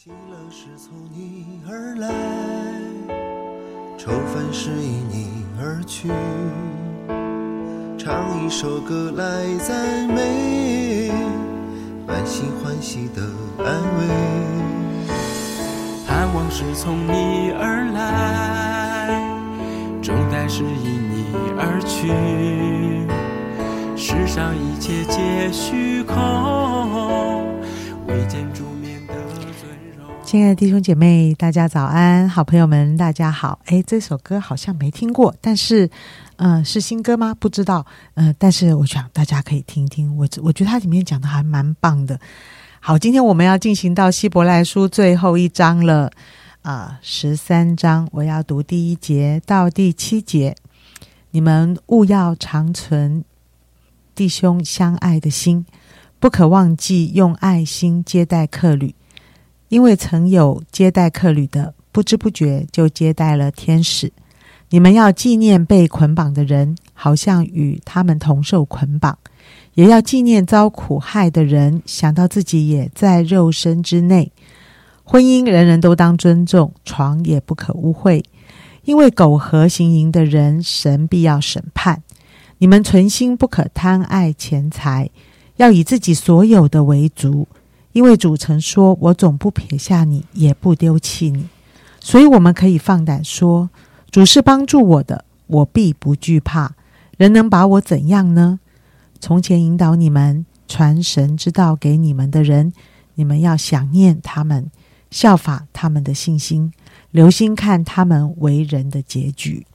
喜乐是从你而来，愁烦是因你而去。唱一首歌来赞美，满心欢喜的安慰。盼望是从你而来，重担是因你而去。世上一切皆虚空，亲爱的弟兄姐妹，大家早安！好朋友们，大家好。哎，这首歌好像没听过，但是，呃，是新歌吗？不知道。呃，但是我想大家可以听听。我我觉得它里面讲的还蛮棒的。好，今天我们要进行到希伯来书最后一章了，啊、十三章，我要读第一节到第七节。你们务要长存弟兄相爱的心，不可忘记用爱心接待客旅。因为曾有接待客旅的，不知不觉就接待了天使。你们要纪念被捆绑的人，好像与他们同受捆绑；也要纪念遭苦害的人，想到自己也在肉身之内。婚姻人人都当尊重，床也不可污秽，因为苟合行淫的人，神必要审判。你们存心不可贪爱钱财，要以自己所有的为足。因为主曾说：“我总不撇下你，也不丢弃你。”所以我们可以放胆说：“主是帮助我的，我必不惧怕。人能把我怎样呢？”从前引导你们传神之道给你们的人，你们要想念他们，效法他们的信心，留心看他们为人的结局。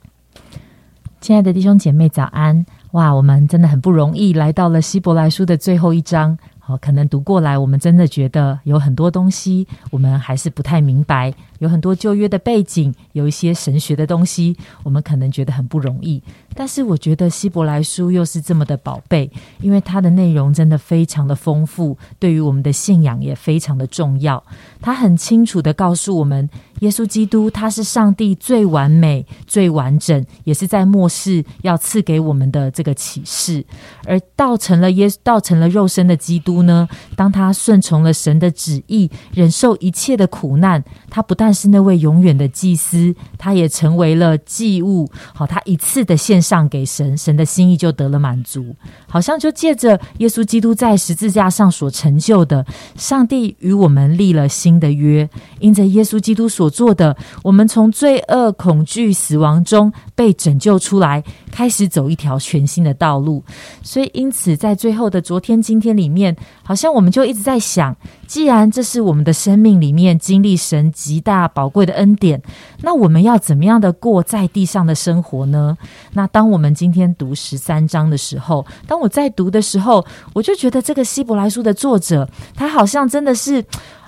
亲爱的弟兄姐妹，早安！哇，我们真的很不容易来到了希伯来书的最后一章。好，可能读过来，我们真的觉得有很多东西我们还是不太明白，有很多旧约的背景，有一些神学的东西，我们可能觉得很不容易。但是我觉得希伯来书又是这么的宝贝，因为它的内容真的非常的丰富，对于我们的信仰也非常的重要。它很清楚的告诉我们，耶稣基督他是上帝最完美、最完整，也是在末世要赐给我们的这个启示。而道成了耶道成了肉身的基督呢，当他顺从了神的旨意，忍受一切的苦难，他不但是那位永远的祭司，他也成为了祭物。好，他一次的献上给神，神的心意就得了满足。好像就借着耶稣基督在十字架上所成就的，上帝与我们立了新的约。因着耶稣基督所做的，我们从罪恶、恐惧、死亡中被拯救出来，开始走一条全新的道路。所以，因此在最后的昨天、今天里面，好像我们就一直在想：既然这是我们的生命里面经历神极大宝贵的恩典，那我们要怎么样的过在地上的生活呢？那当我们今天读十三章的时候，当我在读的时候，我就觉得这个希伯来书的作者，他好像真的是。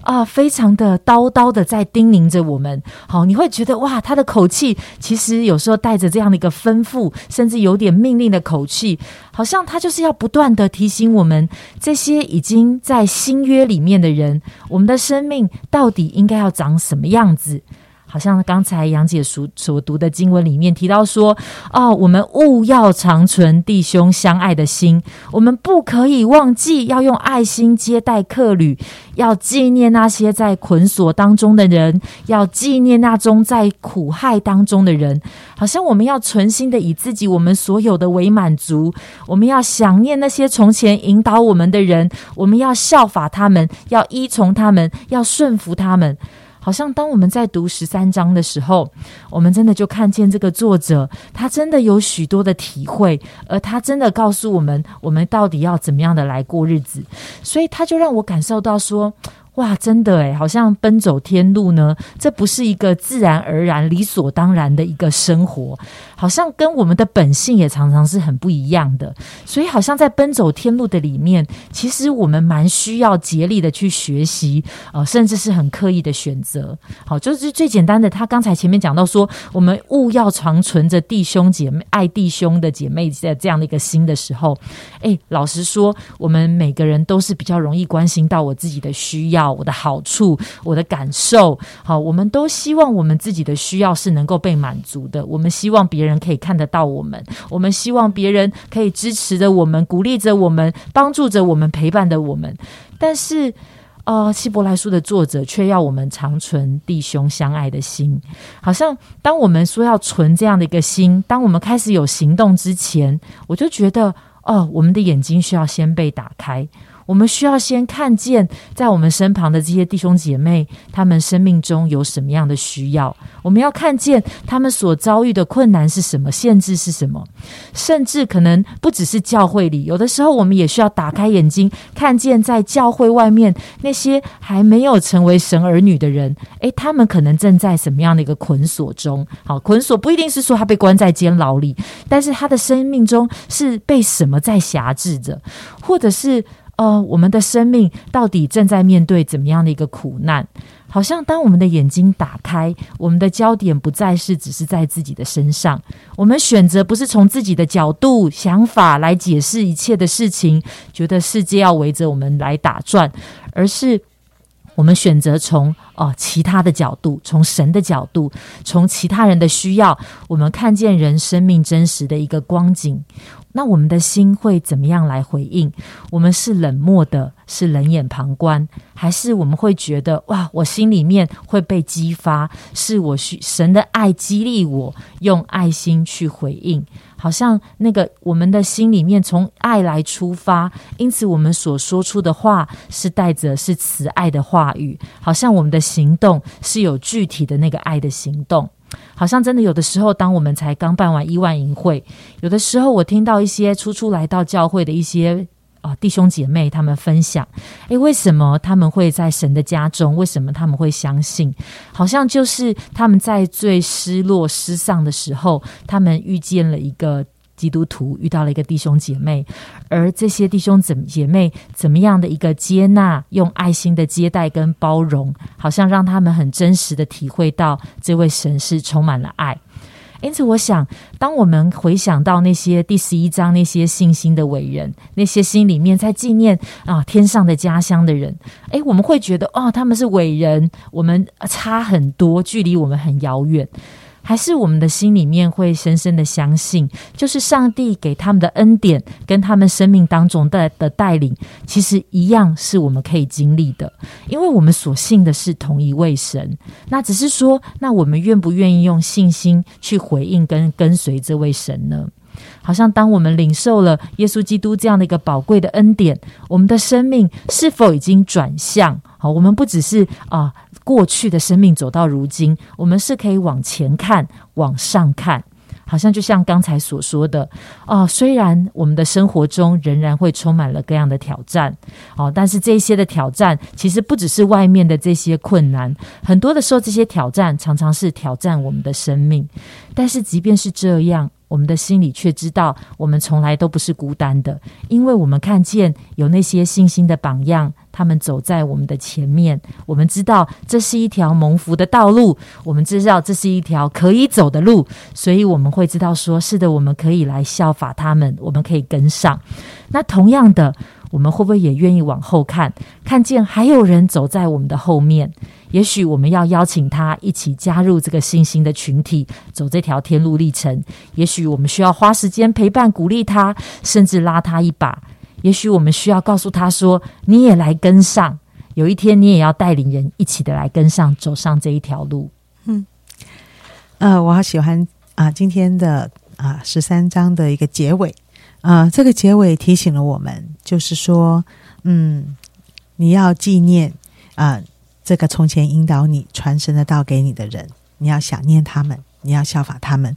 啊，非常的叨叨的在叮咛着我们。好，你会觉得哇，他的口气其实有时候带着这样的一个吩咐，甚至有点命令的口气，好像他就是要不断的提醒我们这些已经在新约里面的人，我们的生命到底应该要长什么样子。好像刚才杨姐所所读的经文里面提到说，哦，我们务要长存弟兄相爱的心，我们不可以忘记要用爱心接待客旅，要纪念那些在捆锁当中的人，要纪念那种在苦害当中的人。好像我们要存心的以自己我们所有的为满足，我们要想念那些从前引导我们的人，我们要效法他们，要依从他们，要顺服他们。好像当我们在读十三章的时候，我们真的就看见这个作者，他真的有许多的体会，而他真的告诉我们，我们到底要怎么样的来过日子。所以他就让我感受到说。哇，真的诶，好像奔走天路呢，这不是一个自然而然、理所当然的一个生活，好像跟我们的本性也常常是很不一样的。所以，好像在奔走天路的里面，其实我们蛮需要竭力的去学习，呃，甚至是很刻意的选择。好，就是最简单的，他刚才前面讲到说，我们务要长存着弟兄姐妹爱弟兄的姐妹的这样的一个心的时候，诶，老实说，我们每个人都是比较容易关心到我自己的需要。我的好处，我的感受，好，我们都希望我们自己的需要是能够被满足的。我们希望别人可以看得到我们，我们希望别人可以支持着我们，鼓励着我们，帮助着我们，陪伴着我们。但是，哦，希伯来书的作者却要我们长存弟兄相爱的心。好像当我们说要存这样的一个心，当我们开始有行动之前，我就觉得哦，我们的眼睛需要先被打开。我们需要先看见，在我们身旁的这些弟兄姐妹，他们生命中有什么样的需要？我们要看见他们所遭遇的困难是什么，限制是什么？甚至可能不只是教会里，有的时候我们也需要打开眼睛，看见在教会外面那些还没有成为神儿女的人，诶，他们可能正在什么样的一个捆锁中？好，捆锁不一定是说他被关在监牢里，但是他的生命中是被什么在辖制着，或者是？呃，我们的生命到底正在面对怎么样的一个苦难？好像当我们的眼睛打开，我们的焦点不再是只是在自己的身上，我们选择不是从自己的角度、想法来解释一切的事情，觉得世界要围着我们来打转，而是我们选择从哦其他的角度，从神的角度，从其他人的需要，我们看见人生命真实的一个光景。那我们的心会怎么样来回应？我们是冷漠的，是冷眼旁观，还是我们会觉得哇，我心里面会被激发，是我需神的爱激励我，用爱心去回应，好像那个我们的心里面从爱来出发，因此我们所说出的话是带着是慈爱的话语，好像我们的行动是有具体的那个爱的行动。好像真的有的时候，当我们才刚办完一万营会，有的时候我听到一些初初来到教会的一些啊弟兄姐妹，他们分享，诶，为什么他们会在神的家中？为什么他们会相信？好像就是他们在最失落失丧的时候，他们遇见了一个。基督徒遇到了一个弟兄姐妹，而这些弟兄怎姐妹怎么样的一个接纳，用爱心的接待跟包容，好像让他们很真实的体会到这位神是充满了爱。因此，我想，当我们回想到那些第十一章那些信心的伟人，那些心里面在纪念啊天上的家乡的人，诶，我们会觉得哦，他们是伟人，我们差很多，距离我们很遥远。还是我们的心里面会深深的相信，就是上帝给他们的恩典跟他们生命当中的的带领，其实一样是我们可以经历的，因为我们所信的是同一位神。那只是说，那我们愿不愿意用信心去回应跟跟随这位神呢？好像当我们领受了耶稣基督这样的一个宝贵的恩典，我们的生命是否已经转向？好，我们不只是啊。过去的生命走到如今，我们是可以往前看、往上看，好像就像刚才所说的哦。虽然我们的生活中仍然会充满了各样的挑战，哦，但是这些的挑战其实不只是外面的这些困难，很多的时候这些挑战常常是挑战我们的生命。但是即便是这样。我们的心里却知道，我们从来都不是孤单的，因为我们看见有那些信心的榜样，他们走在我们的前面。我们知道这是一条蒙福的道路，我们知道这是一条可以走的路，所以我们会知道说，是的，我们可以来效法他们，我们可以跟上。那同样的。我们会不会也愿意往后看，看见还有人走在我们的后面？也许我们要邀请他一起加入这个信心的群体，走这条天路历程。也许我们需要花时间陪伴、鼓励他，甚至拉他一把。也许我们需要告诉他说：“你也来跟上，有一天你也要带领人一起的来跟上，走上这一条路。”嗯，呃，我好喜欢啊，今天的啊十三章的一个结尾。啊，这个结尾提醒了我们，就是说，嗯，你要纪念啊，这个从前引导你传神的道给你的人，你要想念他们，你要效法他们。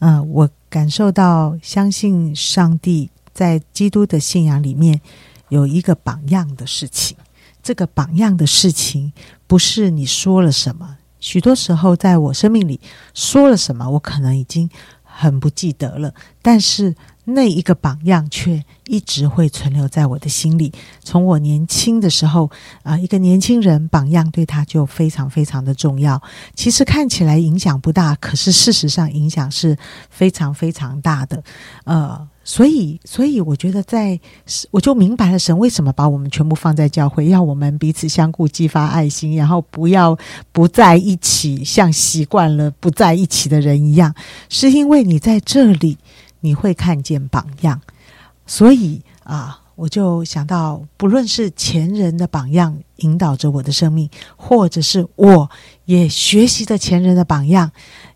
嗯，我感受到，相信上帝在基督的信仰里面有一个榜样的事情。这个榜样的事情，不是你说了什么，许多时候在我生命里说了什么，我可能已经很不记得了，但是。那一个榜样却一直会存留在我的心里。从我年轻的时候啊，一个年轻人榜样对他就非常非常的重要。其实看起来影响不大，可是事实上影响是非常非常大的。呃，所以，所以我觉得，在我就明白了神为什么把我们全部放在教会，要我们彼此相顾，激发爱心，然后不要不在一起，像习惯了不在一起的人一样，是因为你在这里。你会看见榜样，所以啊，我就想到，不论是前人的榜样引导着我的生命，或者是我也学习着前人的榜样，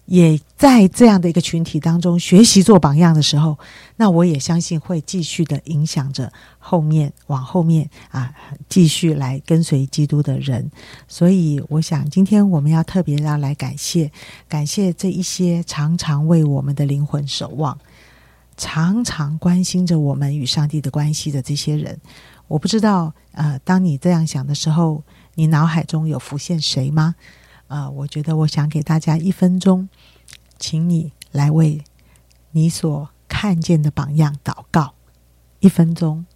也在这样的一个群体当中学习做榜样的时候，那我也相信会继续的影响着后面往后面啊，继续来跟随基督的人。所以，我想今天我们要特别要来感谢，感谢这一些常常为我们的灵魂守望。常常关心着我们与上帝的关系的这些人，我不知道，呃，当你这样想的时候，你脑海中有浮现谁吗？呃，我觉得我想给大家一分钟，请你来为你所看见的榜样祷告，一分钟。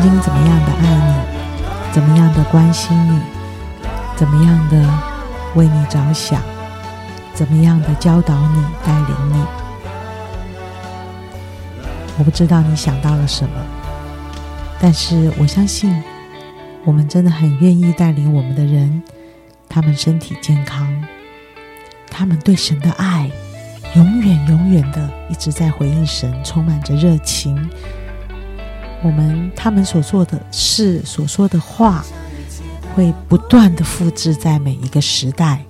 曾经怎么样的爱你，怎么样的关心你，怎么样的为你着想，怎么样的教导你、带领你。我不知道你想到了什么，但是我相信，我们真的很愿意带领我们的人，他们身体健康，他们对神的爱，永远永远的一直在回应神，充满着热情。我们他们所做的事、所说的话，会不断的复制在每一个时代，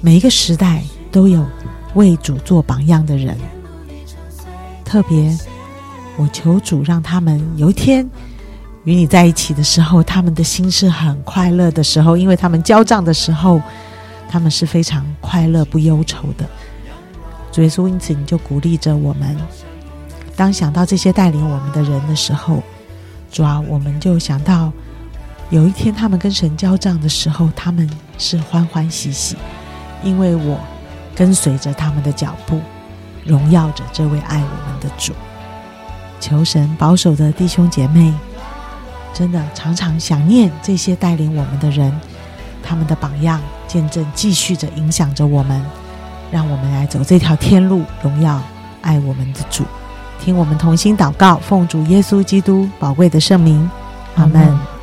每一个时代都有为主做榜样的人。特别，我求主让他们有一天与你在一起的时候，他们的心是很快乐的时候，因为他们交账的时候，他们是非常快乐不忧愁的。主耶稣，因此你就鼓励着我们。当想到这些带领我们的人的时候，主啊，我们就想到有一天他们跟神交账的时候，他们是欢欢喜喜，因为我跟随着他们的脚步，荣耀着这位爱我们的主。求神保守的弟兄姐妹，真的常常想念这些带领我们的人，他们的榜样见证，继续着影响着我们，让我们来走这条天路，荣耀爱我们的主。听我们同心祷告，奉主耶稣基督宝贵的圣名，阿门。